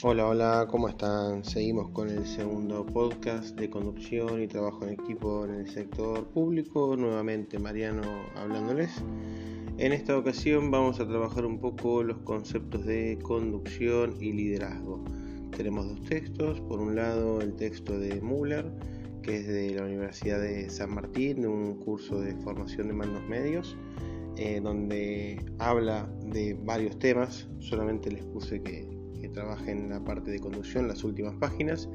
Hola, hola, ¿cómo están? Seguimos con el segundo podcast de conducción y trabajo en equipo en el sector público. Nuevamente Mariano hablándoles. En esta ocasión vamos a trabajar un poco los conceptos de conducción y liderazgo. Tenemos dos textos. Por un lado el texto de Müller, que es de la Universidad de San Martín, de un curso de formación de mandos medios. Eh, donde habla de varios temas, solamente les puse que, trabaja en la parte de conducción, las últimas páginas.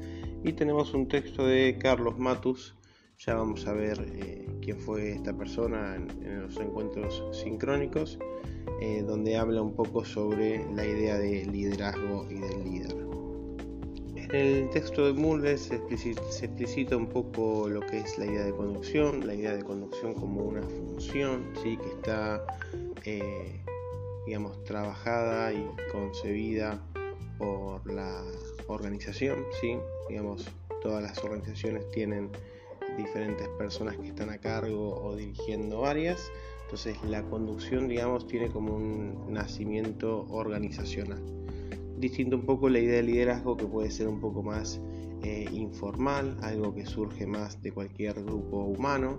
Y tenemos un texto de Carlos Matus, ya vamos a ver eh, quién fue esta persona en, los encuentros sincrónicos, eh, donde habla un poco sobre la idea de liderazgo y del líder. En el texto de Muller se explicita, un poco lo que es la idea de conducción, la idea de conducción como una función ¿sí? que está eh, digamos, trabajada y concebida por la organización, ¿sí? digamos, todas las organizaciones tienen diferentes personas que están a cargo o dirigiendo áreas, entonces la conducción, digamos, tiene como un nacimiento organizacional. Distinto un poco la idea de liderazgo que puede ser un poco más eh, informal, algo que surge más de cualquier grupo humano,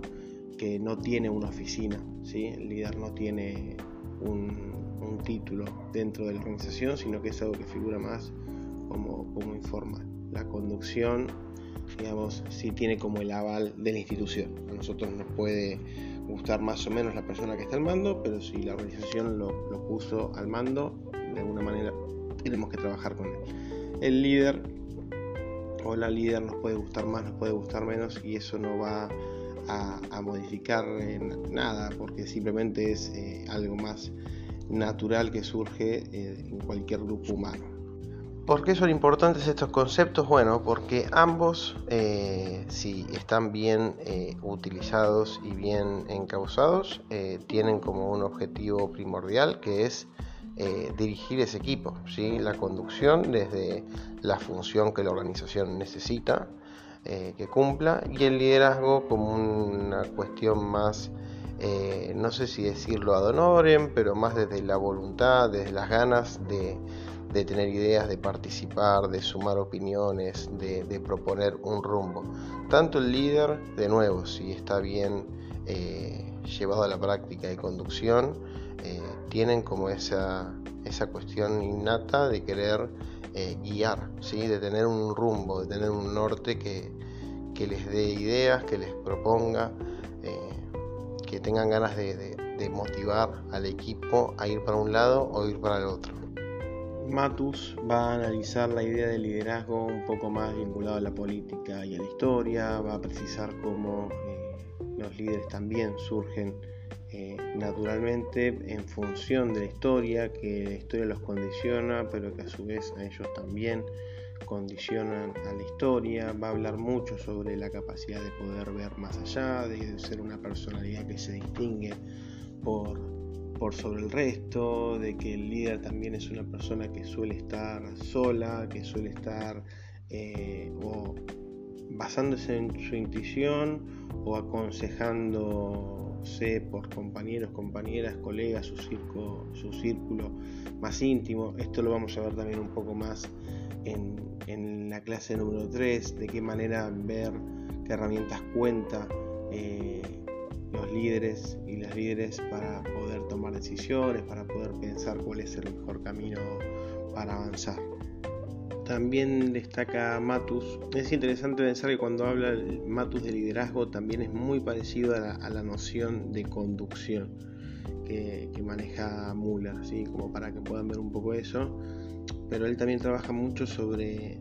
que no tiene una oficina, ¿sí? el líder no tiene un, un título dentro de la organización, sino que es algo que figura más como, como informal. La conducción, digamos, sí tiene como el aval de la institución. A nosotros nos puede gustar más o menos la persona que está al mando, pero si la organización lo, puso al mando, de alguna manera tenemos que trabajar con él. El líder o la líder nos puede gustar más, nos puede gustar menos y eso no va a, a modificar nada porque simplemente es eh, algo más natural que surge eh, en cualquier grupo humano. ¿Por qué son importantes estos conceptos? Bueno, porque ambos, eh, si están bien eh, utilizados y bien encausados, tienen como un objetivo primordial que es dirigir ese equipo, ¿sí? la conducción desde la función que la organización necesita que cumpla y el liderazgo como una cuestión más eh, no sé si decirlo ad honorem, pero más desde la voluntad, desde las ganas de, tener ideas, de participar, de sumar opiniones, de, proponer un rumbo. Tanto el líder, de nuevo, si está bien eh, llevado a la práctica y conducción, eh, tienen como esa, esa cuestión innata de querer guiar, ¿sí? de tener un rumbo, de tener un norte que, que les dé ideas, que les proponga que tengan ganas de, motivar al equipo a ir para un lado o ir para el otro. Matus va a analizar la idea de liderazgo un poco más vinculado a la política y a la historia, va a precisar cómo eh, los líderes también surgen eh, naturalmente en función de la historia, que la historia los condiciona, pero que a su vez a ellos también condicionan a la historia, va a hablar mucho sobre la capacidad de poder ver más allá, de ser una personalidad que se distingue por, por sobre el resto, de que el líder también es una persona que suele estar sola, que suele estar eh, o basándose en su intuición o aconsejándose por compañeros, compañeras, colegas, su, circo, su círculo más íntimo. Esto lo vamos a ver también un poco más en, la clase número 3, de qué manera ver qué herramientas cuenta eh, los líderes y las líderes para poder tomar decisiones, para poder pensar cuál es el mejor camino para avanzar. También destaca Matus. Es interesante pensar que cuando habla Matus de liderazgo también es muy parecido a la, noción de conducción que, maneja Muller, ¿sí? como para que puedan ver un poco eso pero él también trabaja mucho sobre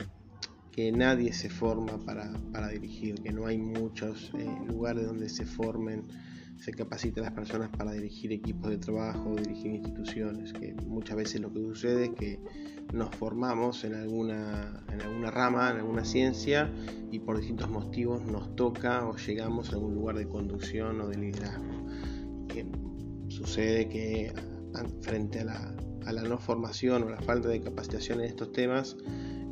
que nadie se forma para, dirigir, que no hay muchos eh, lugares donde se formen, se capaciten las personas para dirigir equipos de trabajo, dirigir instituciones, que muchas veces lo que sucede es que nos formamos en alguna, en alguna rama, en alguna ciencia y por distintos motivos nos toca o llegamos a algún lugar de conducción o de liderazgo. Que sucede que frente a la a la no formación o la falta de capacitación en estos temas,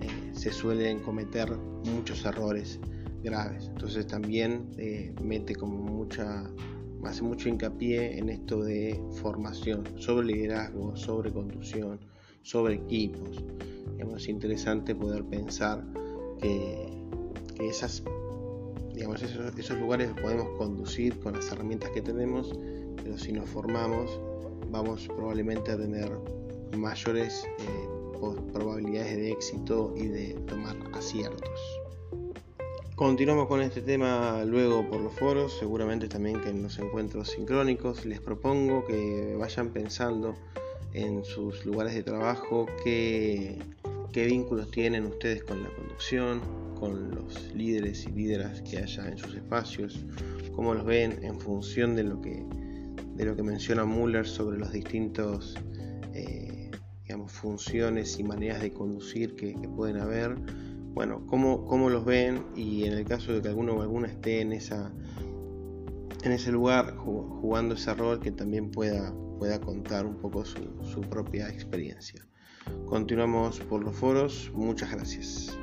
eh, se suelen cometer muchos errores graves. Entonces también eh, mete como mucha, hace mucho hincapié en esto de formación, sobre liderazgo, sobre conducción, sobre equipos. es interesante poder pensar que, esas, digamos, esos, lugares los podemos conducir con las herramientas que tenemos, pero si nos formamos vamos probablemente a tener mayores eh, probabilidades de éxito y de tomar aciertos. Continuamos con este tema luego por los foros, seguramente también que en los encuentros sincrónicos les propongo que vayan pensando en sus lugares de trabajo qué, qué vínculos tienen ustedes con la conducción, con los líderes y líderas que haya en sus espacios, cómo los ven en función de lo que, de lo que menciona Muller sobre los distintos eh, funciones y maneras de conducir que, pueden haber bueno, cómo, cómo, los ven y en el caso de que alguno o alguna esté en, esa, en ese lugar jugando ese rol que también pueda, pueda contar un poco su propia experiencia. Continuamos por los foros, muchas gracias.